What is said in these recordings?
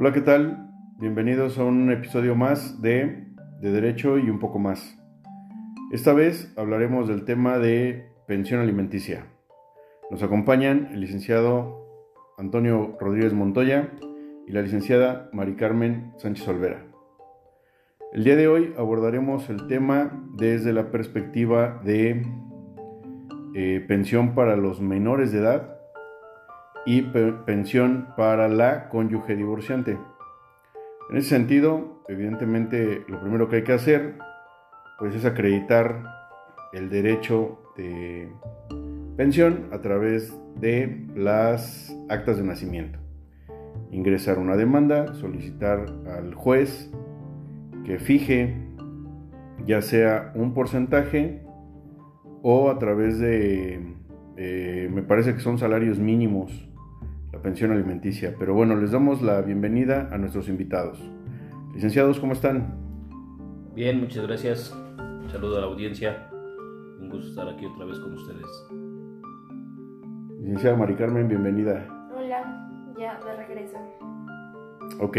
Hola, ¿qué tal? Bienvenidos a un episodio más de De Derecho y un poco más. Esta vez hablaremos del tema de pensión alimenticia. Nos acompañan el licenciado Antonio Rodríguez Montoya y la licenciada Mari Carmen Sánchez Olvera. El día de hoy abordaremos el tema desde la perspectiva de eh, pensión para los menores de edad y pensión para la cónyuge divorciante. En ese sentido, evidentemente lo primero que hay que hacer pues es acreditar el derecho de pensión a través de las actas de nacimiento. Ingresar una demanda, solicitar al juez que fije ya sea un porcentaje o a través de, eh, me parece que son salarios mínimos la pensión alimenticia. Pero bueno, les damos la bienvenida a nuestros invitados. Licenciados, ¿cómo están? Bien, muchas gracias. Un saludo a la audiencia. Un gusto estar aquí otra vez con ustedes. Licenciada Mari Carmen, bienvenida. Hola, ya de regreso. Ok.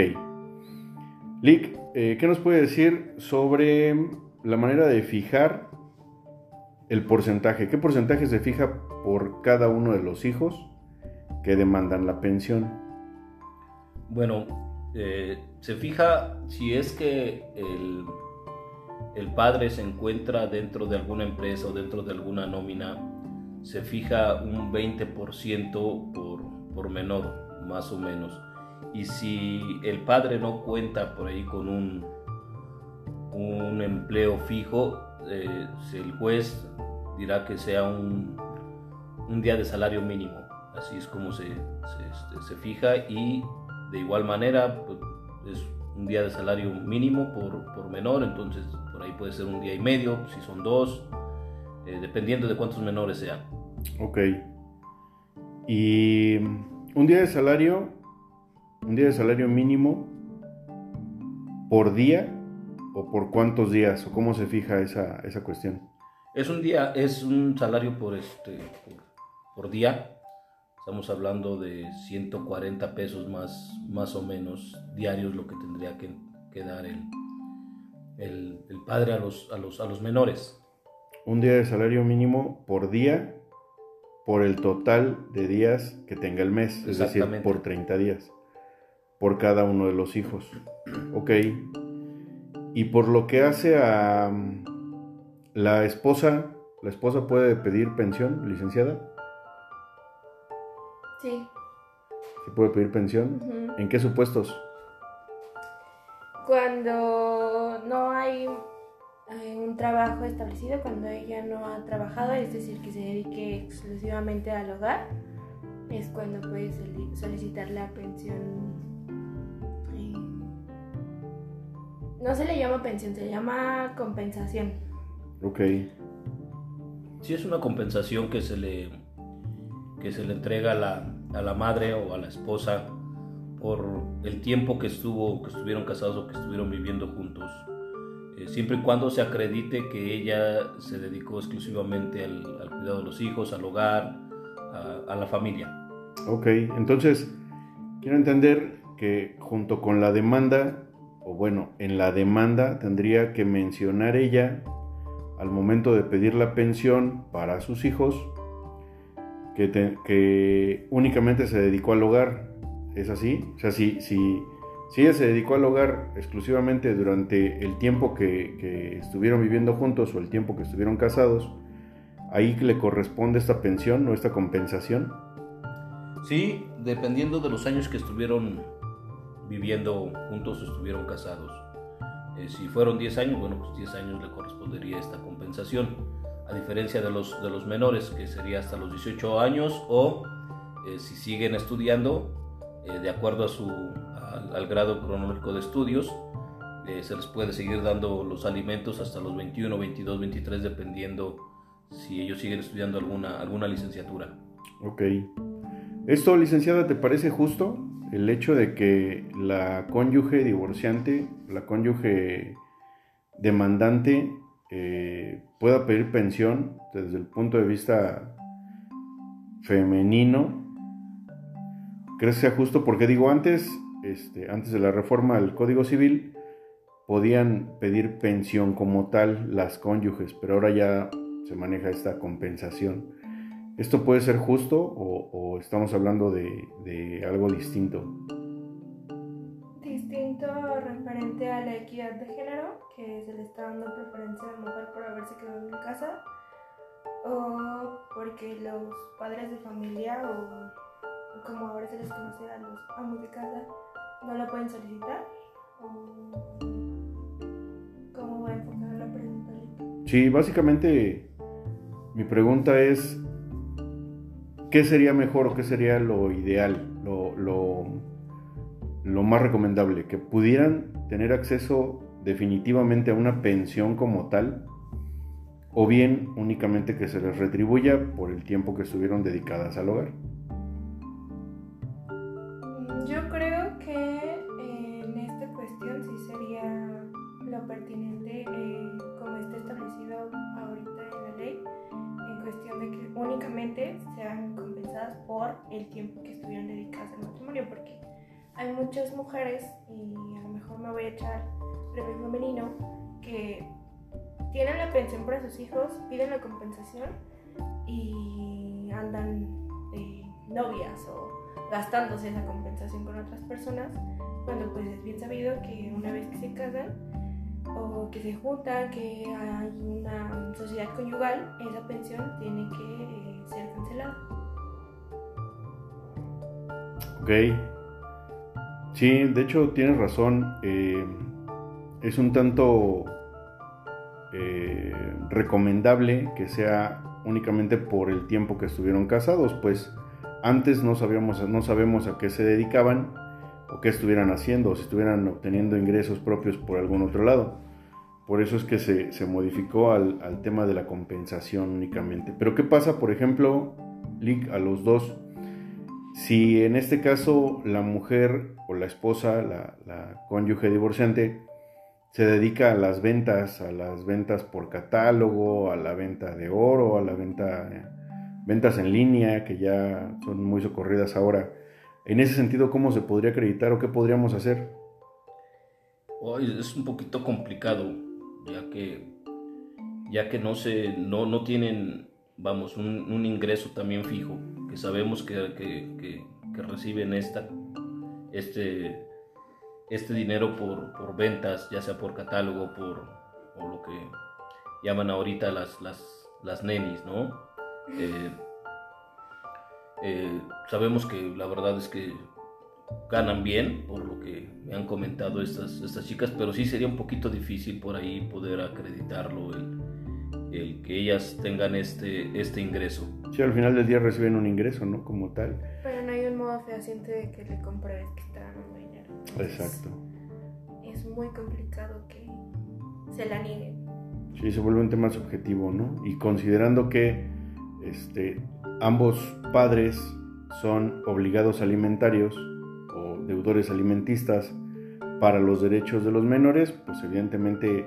Lick, eh, ¿qué nos puede decir sobre la manera de fijar el porcentaje? ¿Qué porcentaje se fija por cada uno de los hijos que demandan la pensión? Bueno, eh, se fija si es que el, padre se encuentra dentro de alguna empresa o dentro de alguna nómina, se fija un 20% por, por menor, más o menos. Y si el padre no cuenta por ahí con un, un empleo fijo, eh, el juez dirá que sea un, un día de salario mínimo así es como se, este, se, fija y de igual manera pues, es un día de salario mínimo por, por, menor, entonces por ahí puede ser un día y medio, si son dos, eh, dependiendo de cuántos menores sean. Ok. Y un día de salario, un día de salario mínimo por día o por cuántos días o cómo se fija esa, esa cuestión. Es un día, es un salario por este por día Estamos hablando de 140 pesos más, más o menos diarios lo que tendría que, que dar el, el, el, padre a los, a, los, a los menores. Un día de salario mínimo por día por el total de días que tenga el mes, es decir, por 30 días, por cada uno de los hijos. Ok. Y por lo que hace a la esposa, ¿la esposa puede pedir pensión, licenciada? Sí. ¿Se puede pedir pensión? ¿En qué supuestos? Cuando no hay un trabajo establecido, cuando ella no ha trabajado, es decir, que se dedique exclusivamente al hogar, es cuando puede solicitar la pensión. Eh, no se le llama pensión, se le llama compensación. Ok. Sí, es una compensación que se le que se le entrega a la, a la madre o a la esposa por el tiempo que, estuvo, que estuvieron casados o que estuvieron viviendo juntos, eh, siempre y cuando se acredite que ella se dedicó exclusivamente al, cuidado de los hijos, al hogar, a, a, la familia. Ok, entonces quiero entender que junto con la demanda, o bueno, en la demanda tendría que mencionar ella al momento de pedir la pensión para sus hijos, que, únicamente se dedicó al hogar. ¿Es así? O sea, si, si, si ella se dedicó al hogar exclusivamente durante el tiempo que, que, estuvieron viviendo juntos o el tiempo que estuvieron casados, ahí le corresponde esta pensión o esta compensación. Sí, dependiendo de los años que estuvieron viviendo juntos o estuvieron casados. Eh, si fueron 10 años, bueno, pues 10 años le correspondería esta compensación a diferencia de los, de los menores, que sería hasta los 18 años, o eh, si siguen estudiando, eh, de acuerdo a su, al, grado cronológico de estudios, eh, se les puede seguir dando los alimentos hasta los 21, 22, 23, dependiendo si ellos siguen estudiando alguna, alguna licenciatura. Ok. ¿Esto, licenciada, te parece justo? El hecho de que la cónyuge divorciante, la cónyuge demandante, eh, pueda pedir pensión desde el punto de vista femenino, ¿crees que sea justo? Porque digo, antes este, antes de la reforma al Código Civil, podían pedir pensión como tal las cónyuges, pero ahora ya se maneja esta compensación. ¿Esto puede ser justo o, estamos hablando de, algo distinto? Distinto referente a la equidad de género, que se le está dando preferencia a la mujer por haberse quedado en casa, o porque los padres de familia, o como ahora se les conoce a los amos de casa, no lo pueden solicitar. ¿Cómo va a enfocar la pregunta? Sí, básicamente mi pregunta es, ¿qué sería mejor o qué sería lo ideal, lo, lo, más recomendable? ¿Que pudieran tener acceso definitivamente a una pensión como tal? ¿O bien únicamente que se les retribuya por el tiempo que estuvieron dedicadas al hogar? Muchas mujeres, y a lo mejor me voy a echar premio femenino, que tienen la pensión para sus hijos, piden la compensación y andan novias o gastándose esa compensación con otras personas, cuando pues es bien sabido que una vez que se casan, o que se junta, que hay una sociedad conyugal, esa pensión tiene que eh, ser cancelada. Ok. Sí, de hecho tienes razón. Eh, es un tanto eh, recomendable que sea únicamente por el tiempo que estuvieron casados, pues antes no sabíamos, no sabemos a qué se dedicaban o qué estuvieran haciendo, o si estuvieran obteniendo ingresos propios por algún otro lado. Por eso es que se, modificó al, tema de la compensación únicamente. Pero ¿qué pasa, por ejemplo, a los dos? Si en este caso la mujer o la esposa, la, la cónyuge divorciante, se dedica a las ventas, a las ventas por catálogo, a la venta de oro, a la venta, ventas en línea, que ya son muy socorridas ahora en ese sentido, ¿cómo se podría acreditar o qué podríamos hacer? es un poquito complicado, ya que, ya que no, se, no, no tienen, vamos, un, ingreso también fijo, que sabemos que, que, que, reciben esta, este, este dinero por, por, ventas, ya sea por catálogo, por lo que llaman ahorita las, las, las nenis, ¿no? Eh, eh, sabemos que la verdad es que ganan bien, por lo que me han comentado estas, estas chicas, pero sí sería un poquito difícil por ahí poder acreditarlo, que ellas tengan este, este ingreso. Sí, al final del día reciben un ingreso, ¿no? Como tal. Pero no hay un modo fehaciente de que le compruebes que está dando dinero. Exacto. Es muy complicado que se la nieguen. Sí, se vuelve un tema subjetivo, ¿no? Y considerando que este, ambos padres son obligados alimentarios o deudores alimentistas para los derechos de los menores, pues evidentemente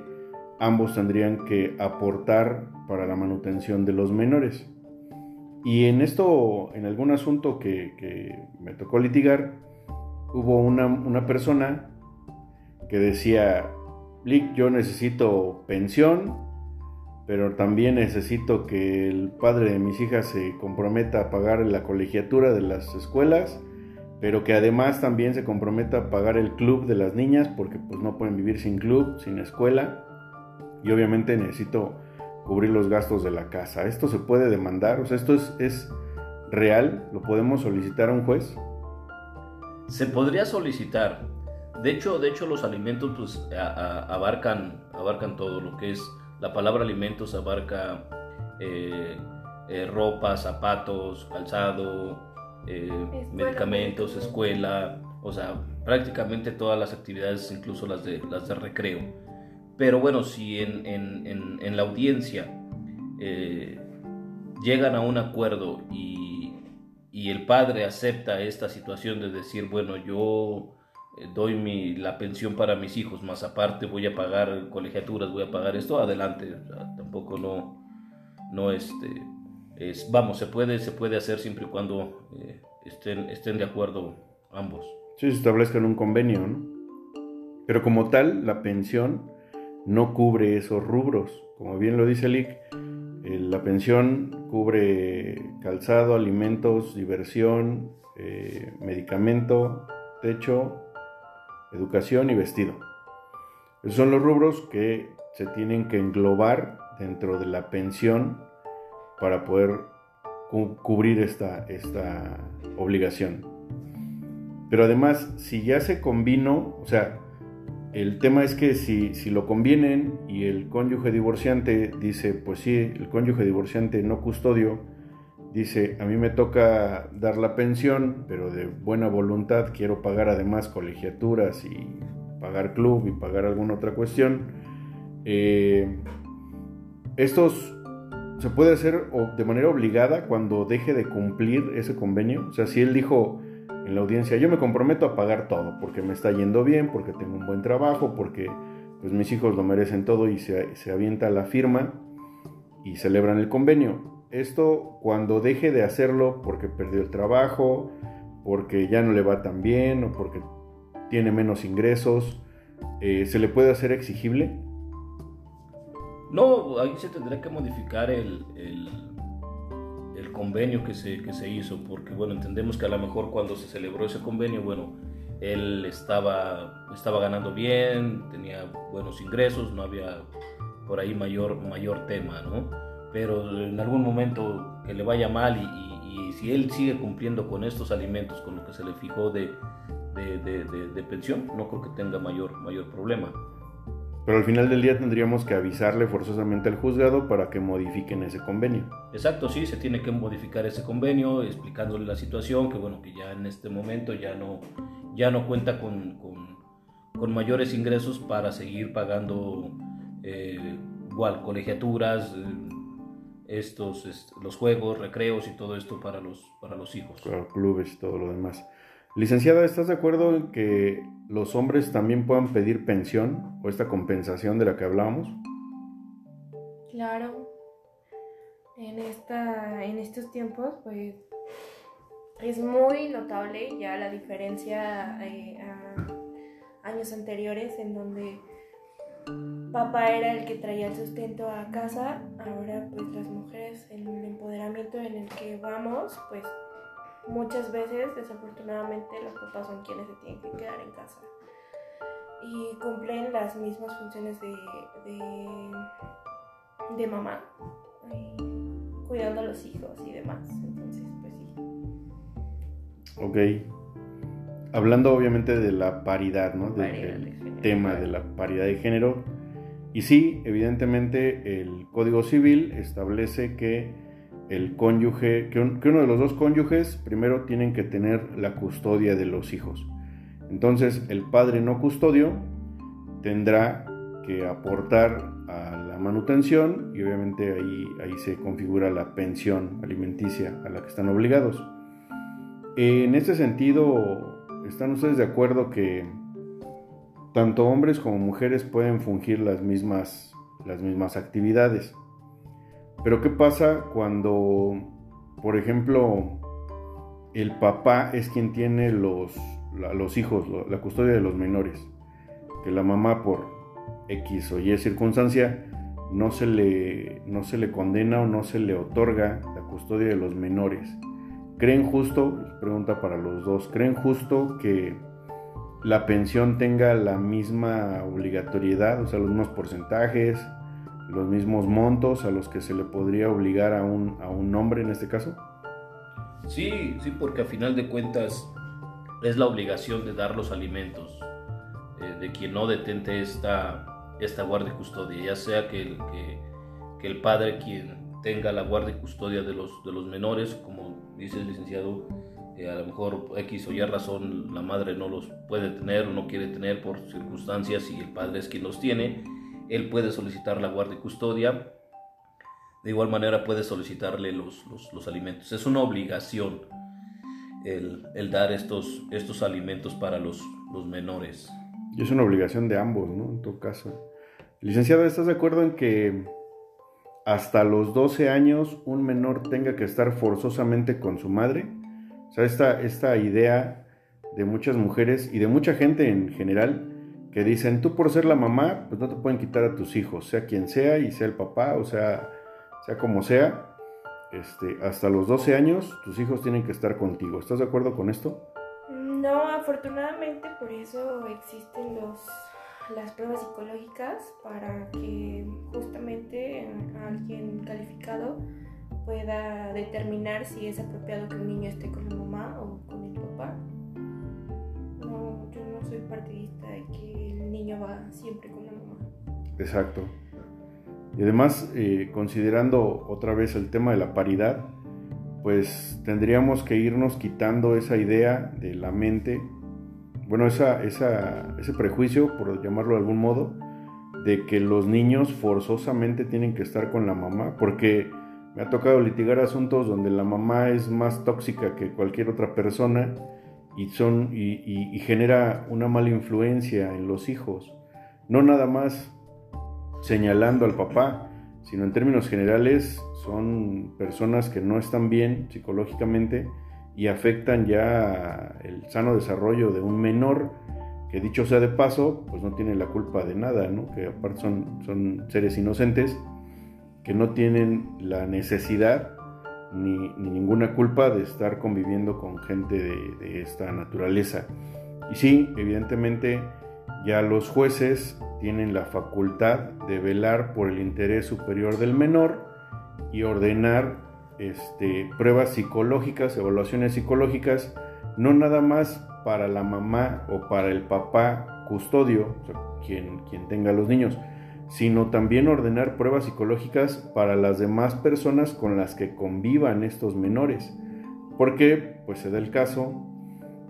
ambos tendrían que aportar para la manutención de los menores. Y en esto, en algún asunto que, me tocó litigar, hubo una, persona que decía, Lick, yo necesito pensión pero también necesito que el padre de mis hijas se comprometa a pagar la colegiatura de las escuelas, pero que además también se comprometa a pagar el club de las niñas, porque pues no pueden vivir sin club, sin escuela, y obviamente necesito cubrir los gastos de la casa. ¿Esto se puede demandar? O sea, ¿esto es, es real? ¿Lo podemos solicitar a un juez? Se podría solicitar. De hecho, de hecho los alimentos pues, abarcan, abarcan todo lo que es la palabra alimentos abarca eh, eh, ropa, zapatos, calzado, eh, medicamentos, escuela, o sea, prácticamente todas las actividades, incluso las de, las de recreo. Pero bueno, si en, la audiencia llegan a un acuerdo y, y el padre acepta esta situación de decir, bueno, yo eh, doy mi, la pensión para mis hijos, más aparte voy a pagar colegiaturas, voy a pagar esto, adelante, tampoco no, no este, es, vamos, se puede, se puede hacer siempre y cuando eh, estén, estén de acuerdo ambos. Sí, se establezca en un convenio, ¿no? Pero como tal, la pensión no cubre esos rubros. Como bien lo dice Lick, eh, la pensión cubre calzado, alimentos, diversión, eh, medicamento, techo, educación y vestido. Esos son los rubros que se tienen que englobar dentro de la pensión para poder cubrir esta, esta obligación. Pero además, si ya se combinó, o sea, el tema es que si, si lo convienen y el cónyuge divorciante dice, pues sí, el cónyuge divorciante no custodio, dice, a mí me toca dar la pensión, pero de buena voluntad quiero pagar además colegiaturas y pagar club y pagar alguna otra cuestión. Eh, estos se puede hacer de manera obligada cuando deje de cumplir ese convenio. O sea, si él dijo en la audiencia, yo me comprometo a pagar todo porque me está yendo bien, porque tengo un buen trabajo, porque pues mis hijos lo merecen todo y se, se avienta la firma y celebran el convenio. Esto cuando deje de hacerlo porque perdió el trabajo, porque ya no le va tan bien o porque tiene menos ingresos, eh, ¿se le puede hacer exigible? No, ahí se tendrá que modificar el, el, convenio que se, que se hizo, porque bueno, entendemos que a lo mejor cuando se celebró ese convenio, bueno, él estaba, estaba ganando bien, tenía buenos ingresos, no había por ahí mayor, mayor tema, ¿no? Pero en algún momento que le vaya mal y, y, si él sigue cumpliendo con estos alimentos, con lo que se le fijó de, de, de, de pensión, no creo que tenga mayor, mayor problema. Pero al final del día tendríamos que avisarle forzosamente al juzgado para que modifiquen ese convenio. Exacto, sí, se tiene que modificar ese convenio explicándole la situación, que bueno, que ya en este momento ya no, ya no cuenta con, con, con mayores ingresos para seguir pagando eh, igual colegiaturas, eh, estos, los juegos, recreos y todo esto para los, para los hijos. Claro, clubes y todo lo demás. Licenciada, ¿estás de acuerdo en que los hombres también puedan pedir pensión o esta compensación de la que hablábamos? Claro. En, esta, en estos tiempos, pues es muy notable ya la diferencia eh, a años anteriores en donde papá era el que traía el sustento a casa, ahora pues las mujeres el empoderamiento en el que vamos, pues muchas veces, desafortunadamente, los papás son quienes se tienen que quedar en casa y cumplen las mismas funciones de, de, mamá, cuidando a los hijos y demás. Entonces, pues sí. Ok. Hablando obviamente de la paridad, ¿no? del tema de la paridad de género. Y sí, evidentemente el Código Civil establece que el cónyuge, que, uno de los dos cónyuges primero tienen que tener la custodia de los hijos. Entonces el padre no custodio tendrá que aportar a la manutención y obviamente ahí, ahí se configura la pensión alimenticia a la que están obligados. En este sentido, ¿están ustedes de acuerdo que tanto hombres como mujeres pueden fungir las mismas, las mismas actividades? Pero ¿qué pasa cuando, por ejemplo, el papá es quien tiene los, los hijos, la custodia de los menores? Que la mamá por X o Y circunstancia no se le, no se le condena o no se le otorga la custodia de los menores. ¿Creen justo, pregunta para los dos, creen justo que la pensión tenga la misma obligatoriedad, o sea, los mismos porcentajes, los mismos montos a los que se le podría obligar a un, a un hombre en este caso? Sí, sí, porque a final de cuentas es la obligación de dar los alimentos eh, de quien no detente esta, esta guardia y custodia, ya sea que el, que, el padre quien tenga la guardia y custodia de los, de los menores, como dice el licenciado, eh, a lo mejor X o Y razón la madre no los puede tener o no quiere tener por circunstancias y el padre es quien los tiene, él puede solicitar la guardia y custodia. De igual manera puede solicitarle los, los, alimentos. Es una obligación el, el, dar estos, estos alimentos para los, los menores. Y es una obligación de ambos, ¿no? En tu caso. Licenciado, ¿estás de acuerdo en que hasta los 12 años un menor tenga que estar forzosamente con su madre? O sea, esta, esta idea de muchas mujeres y de mucha gente en general que dicen, tú por ser la mamá, pues no te pueden quitar a tus hijos, sea quien sea y sea el papá, o sea, sea como sea, este, hasta los 12 años tus hijos tienen que estar contigo. ¿Estás de acuerdo con esto? No, afortunadamente por eso existen los, las pruebas psicológicas para que justamente alguien calificado pueda determinar si es apropiado que un niño esté con partidista de que el niño va siempre con la mamá. Exacto. Y además, eh, considerando otra vez el tema de la paridad, pues tendríamos que irnos quitando esa idea de la mente, bueno, esa, ese prejuicio, por llamarlo de algún modo, de que los niños forzosamente tienen que estar con la mamá, porque me ha tocado litigar asuntos donde la mamá es más tóxica que cualquier otra persona y, son, y, genera una mala influencia en los hijos. No nada más señalando al papá, sino en términos generales son personas que no están bien psicológicamente y afectan ya el sano desarrollo de un menor que dicho sea de paso, pues no tiene la culpa de nada, ¿no? que aparte son, son seres inocentes que no tienen la necesidad ni, ninguna culpa de estar conviviendo con gente de, esta naturaleza. Y sí, evidentemente ya los jueces tienen la facultad de velar por el interés superior del menor y ordenar este, pruebas psicológicas, evaluaciones psicológicas, no nada más para la mamá o para el papá custodio, quien, quien tenga los niños, sino también ordenar pruebas psicológicas para las demás personas con las que convivan estos menores. Porque pues se da el caso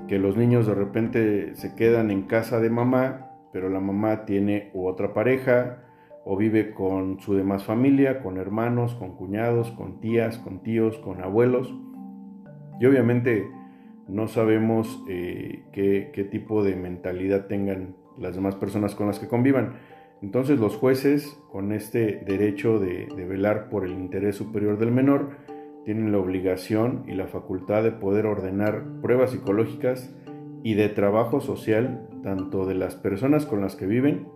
que los niños de repente se quedan en casa de mamá, pero la mamá tiene otra pareja o vive con su demás familia, con hermanos, con cuñados, con tías, con tíos, con abuelos. Y obviamente no sabemos eh, qué, qué tipo de mentalidad tengan las demás personas con las que convivan. Entonces los jueces, con este derecho de, velar por el interés superior del menor, tienen la obligación y la facultad de poder ordenar pruebas psicológicas y de trabajo social tanto de las personas con las que viven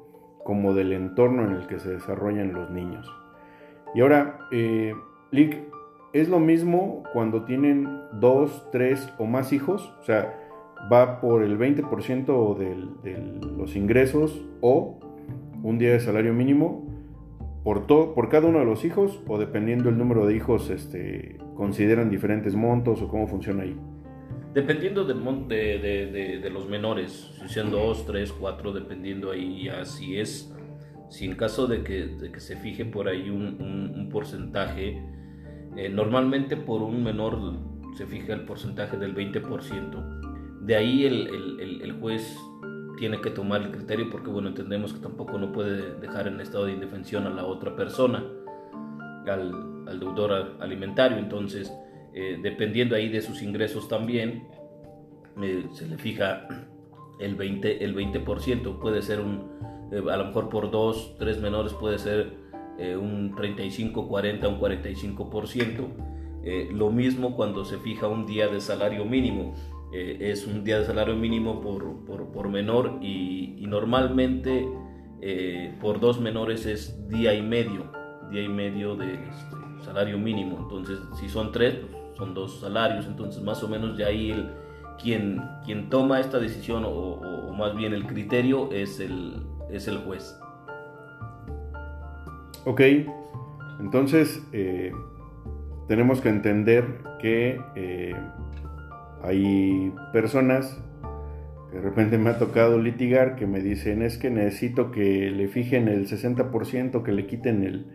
como del entorno en el que se desarrollan los niños. Y ahora, eh, Lick, ¿es lo mismo cuando tienen dos, tres o más hijos? O sea, ¿va por el 20% de los ingresos o un día de salario mínimo por, todo, por cada uno de los hijos o dependiendo el número de hijos este, consideran diferentes montos o cómo funciona ahí? Dependiendo del de, de, de, los menores, si sean dos, tres, cuatro, dependiendo ahí ya si es, si en caso de que, que se fije por ahí un, un, porcentaje, eh, normalmente por un menor se fija el porcentaje del 20%. De ahí el, el, el juez tiene que tomar el criterio porque, bueno, entendemos que tampoco no puede dejar en estado de indefensión a la otra persona, al, al deudor alimentario. Entonces, eh, dependiendo ahí de sus ingresos también, eh, se le fija el 20%, el 20% puede ser un, eh, a lo mejor por dos, tres menores puede ser un 35, 40, un 45%. lo mismo cuando se fija un día de salario mínimo eh, es un día de salario mínimo por, por, menor y, normalmente eh, por dos menores es día y medio, día y medio de este, salario mínimo. Entonces, si son tres, pues, son dos salarios. Entonces, más o menos de ahí el, quien, quien toma esta decisión o, más bien el criterio es el, es el juez. Ok, entonces eh, tenemos que entender que hay personas que de repente me ha tocado litigar que me dicen es que necesito que le fijen el 60%, que le quiten el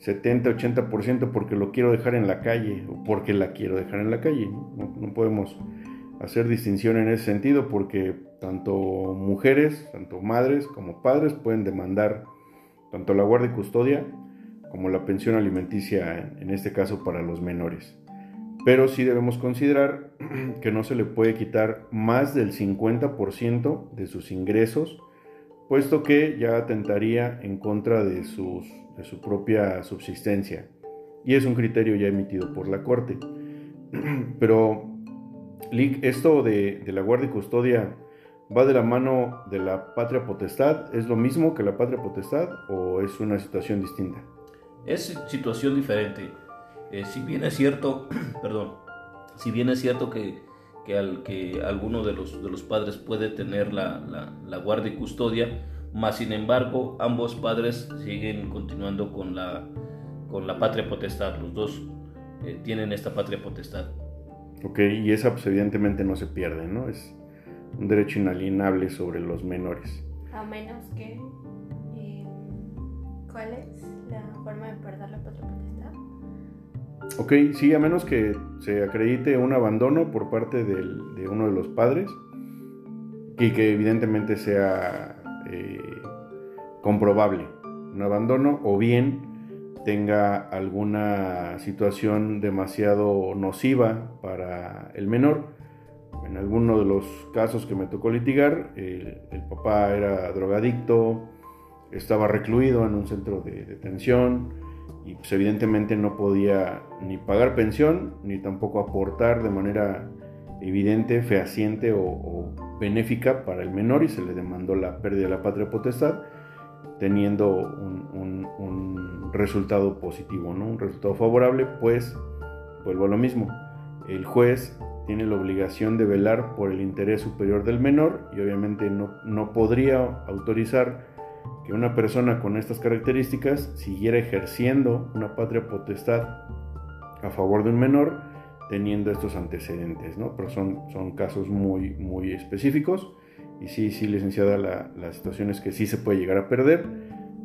70-80% porque lo quiero dejar en la calle o porque la quiero dejar en la calle. ¿no? no podemos hacer distinción en ese sentido porque tanto mujeres, tanto madres como padres pueden demandar tanto la guardia y custodia como la pensión alimenticia, en este caso para los menores pero sí debemos considerar que no se le puede quitar más del 50% de sus ingresos, puesto que ya atentaría en contra de, sus, de su propia subsistencia. Y es un criterio ya emitido por la Corte. Pero esto de, de la guardia y custodia va de la mano de la patria potestad. ¿Es lo mismo que la patria potestad o es una situación distinta? Es situación diferente. Eh, si bien es cierto, perdón, si bien es cierto que, que, al, que alguno de los, de los padres puede tener la, la, la guardia y custodia, más sin embargo ambos padres siguen continuando con la, con la patria potestad. Los dos eh, tienen esta patria potestad. Ok, y esa pues evidentemente no se pierde, ¿no? Es un derecho inalienable sobre los menores. A menos que... eh, ¿Cuál es la forma de perder la patria potestad? Ok, sí, a menos que se acredite un abandono por parte de uno de los padres y que evidentemente sea eh, comprobable un abandono o bien tenga alguna situación demasiado nociva para el menor. En alguno de los casos que me tocó litigar, el papá era drogadicto, estaba recluido en un centro de detención y pues evidentemente no podía ni pagar pensión ni tampoco aportar de manera evidente, fehaciente o, o benéfica para el menor y se le demandó la pérdida de la patria potestad teniendo un, un- un resultado positivo, ¿no? un resultado favorable, pues vuelvo a lo mismo, el juez tiene la obligación de velar por el interés superior del menor y obviamente no, no podría autorizar que una persona con estas características siguiera ejerciendo una patria potestad a favor de un menor teniendo estos antecedentes, ¿no? Pero son, son casos muy, muy específicos y sí, sí, licenciada, la, la situación es que sí se puede llegar a perder,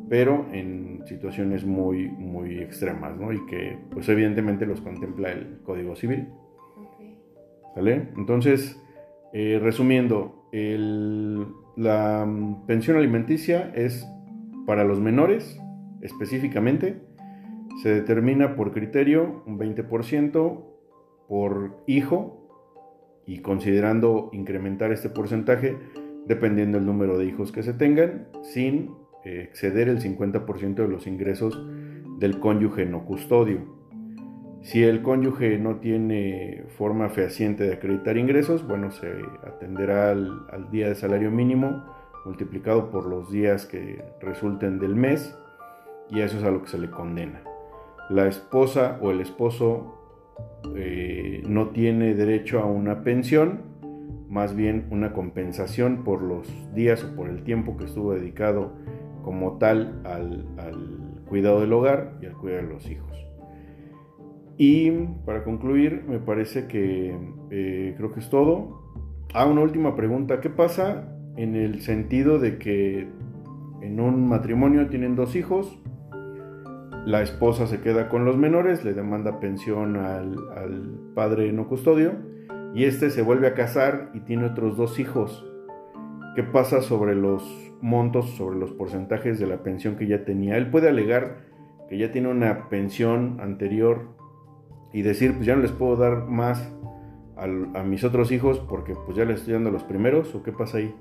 pero en situaciones muy, muy extremas, ¿no? Y que, pues evidentemente los contempla el Código Civil. Ok. ¿Sale? Entonces, eh, resumiendo, el- la mm, pensión alimenticia es para los menores específicamente. Se determina por criterio un 20% por hijo y considerando incrementar este porcentaje dependiendo del número de hijos que se tengan sin eh, exceder el 50% de los ingresos del cónyuge no custodio. Si el cónyuge no tiene forma fehaciente de acreditar ingresos, bueno, se atenderá al, día de salario mínimo multiplicado por los días que resulten del mes y eso es a lo que se le condena. La esposa o el esposo eh, no tiene derecho a una pensión, más bien una compensación por los días o por el tiempo que estuvo dedicado como tal al, al cuidado del hogar y al cuidado de los hijos. Y para concluir, me parece que eh, creo que es todo. Ah, una última pregunta. ¿Qué pasa en el sentido de que en un matrimonio tienen dos hijos? La esposa se queda con los menores, le demanda pensión al, al padre no custodio y este se vuelve a casar y tiene otros dos hijos. ¿Qué pasa sobre los montos, sobre los porcentajes de la pensión que ya tenía? Él puede alegar que ya tiene una pensión anterior y decir, pues ya no les puedo dar más al- a, mis otros hijos porque pues ya les estoy dando a los primeros o qué pasa ahí?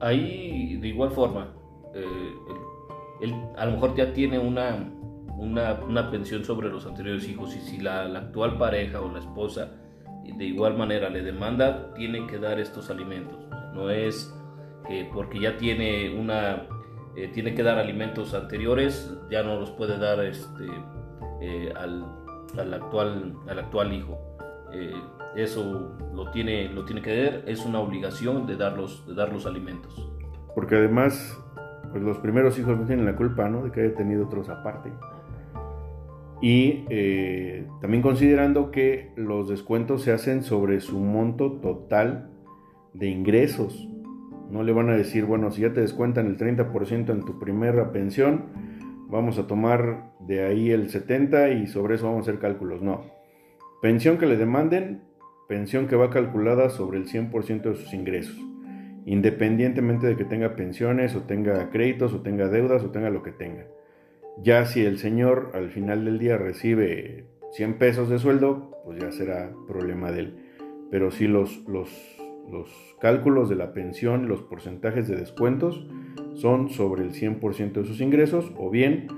Ahí, de igual forma, eh, él, él a lo mejor ya tiene una, una, una pensión sobre los anteriores hijos y si la, la actual pareja o la esposa de igual manera le demanda, tiene que dar estos alimentos. No es que porque ya tiene una, eh, tiene que dar alimentos anteriores, ya no los puede dar este, eh, al, al actual, al actual hijo. Eh, eso lo tiene, lo tiene que dar, es una obligación de dar los, de dar los alimentos. Porque además, pues los primeros hijos no tienen la culpa, ¿no? De que haya tenido otros aparte. Y eh, también considerando que los descuentos se hacen sobre su monto total de ingresos. No le van a decir, bueno, si ya te descuentan el 30% en tu primera pensión, vamos a tomar de ahí el 70% y sobre eso vamos a hacer cálculos. No. Pensión que le demanden, pensión que va calculada sobre el 100% de sus ingresos. Independientemente de que tenga pensiones o tenga créditos o tenga deudas o tenga lo que tenga. Ya si el señor al final del día recibe 100 pesos de sueldo, pues ya será problema de él. Pero si los, los, los cálculos de la pensión, los porcentajes de descuentos son sobre el 100% de sus ingresos, o bien,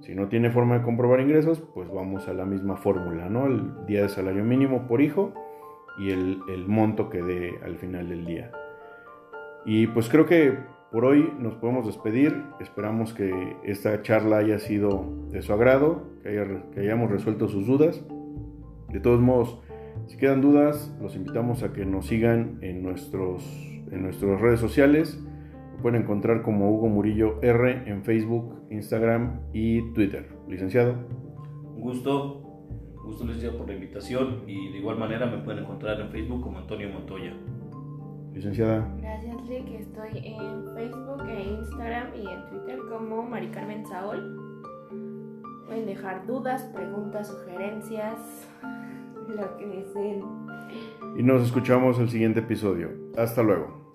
si no tiene forma de comprobar ingresos, pues vamos a la misma fórmula, ¿no? El día de salario mínimo por hijo y el, el monto que dé al final del día. Y pues creo que por hoy nos podemos despedir. Esperamos que esta charla haya sido de su agrado, que, que, hayamos resuelto sus dudas. De todos modos, si quedan dudas, los invitamos a que nos sigan en, nuestros, en nuestras redes sociales. Pueden encontrar como Hugo Murillo R en Facebook, Instagram y Twitter. Licenciado. Un gusto. Un gusto, licenciado, por la invitación. Y de igual manera me pueden encontrar en Facebook como Antonio Montoya. Licenciada. Gracias, Rick. Estoy en Facebook, e Instagram y en Twitter como Mari Carmen Saol. Pueden dejar dudas, preguntas, sugerencias, lo que deseen. Y nos escuchamos el siguiente episodio. Hasta luego.